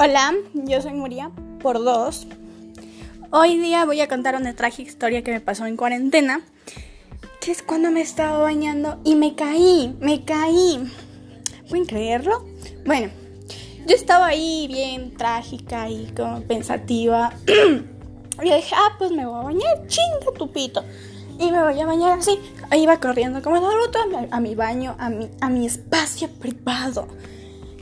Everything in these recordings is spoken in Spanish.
Hola, yo soy Muria por dos. Hoy día voy a contar una trágica historia que me pasó en cuarentena, que es cuando me estaba bañando y me caí, me caí. ¿Pueden creerlo? Bueno, yo estaba ahí bien trágica y como pensativa. y dije, ah, pues me voy a bañar, chinga tupito. Y me voy a bañar así. Ahí iba corriendo como Naruto a a mi baño, a mi, a mi espacio privado.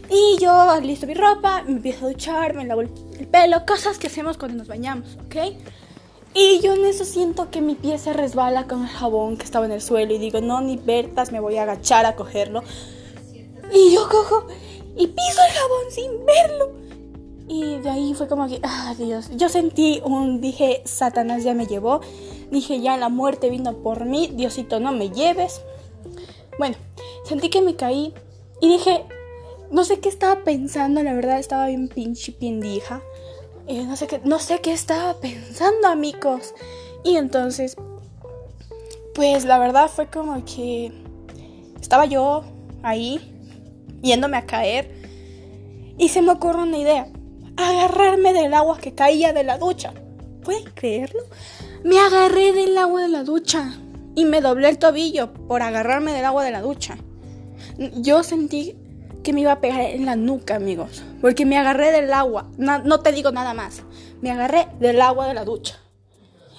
Y yo listo mi ropa, me empiezo a duchar, me lavo el pelo, cosas que hacemos cuando nos bañamos, ¿ok? Y yo en eso siento que mi pie se resbala con el jabón que estaba en el suelo y digo, no, ni vertas, me voy a agachar a cogerlo. Y yo cojo y piso el jabón sin verlo. Y de ahí fue como que, ah, Dios, yo sentí un, dije, Satanás ya me llevó. Dije, ya la muerte vino por mí, Diosito, no me lleves. Bueno, sentí que me caí y dije, no sé qué estaba pensando, la verdad estaba bien pinche pendija. Eh, no, sé qué, no sé qué estaba pensando, amigos. Y entonces, pues la verdad fue como que estaba yo ahí, yéndome a caer. Y se me ocurrió una idea. Agarrarme del agua que caía de la ducha. ¿Pueden creerlo? Me agarré del agua de la ducha. Y me doblé el tobillo por agarrarme del agua de la ducha. Yo sentí que me iba a pegar en la nuca, amigos. Porque me agarré del agua. No, te digo nada más. Me agarré del agua de la ducha.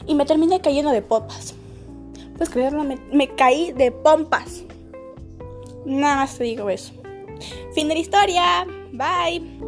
Y me terminé cayendo de pompas. Pues creerlo, me, me caí de pompas. Nada más te digo eso. Fin de la historia. Bye.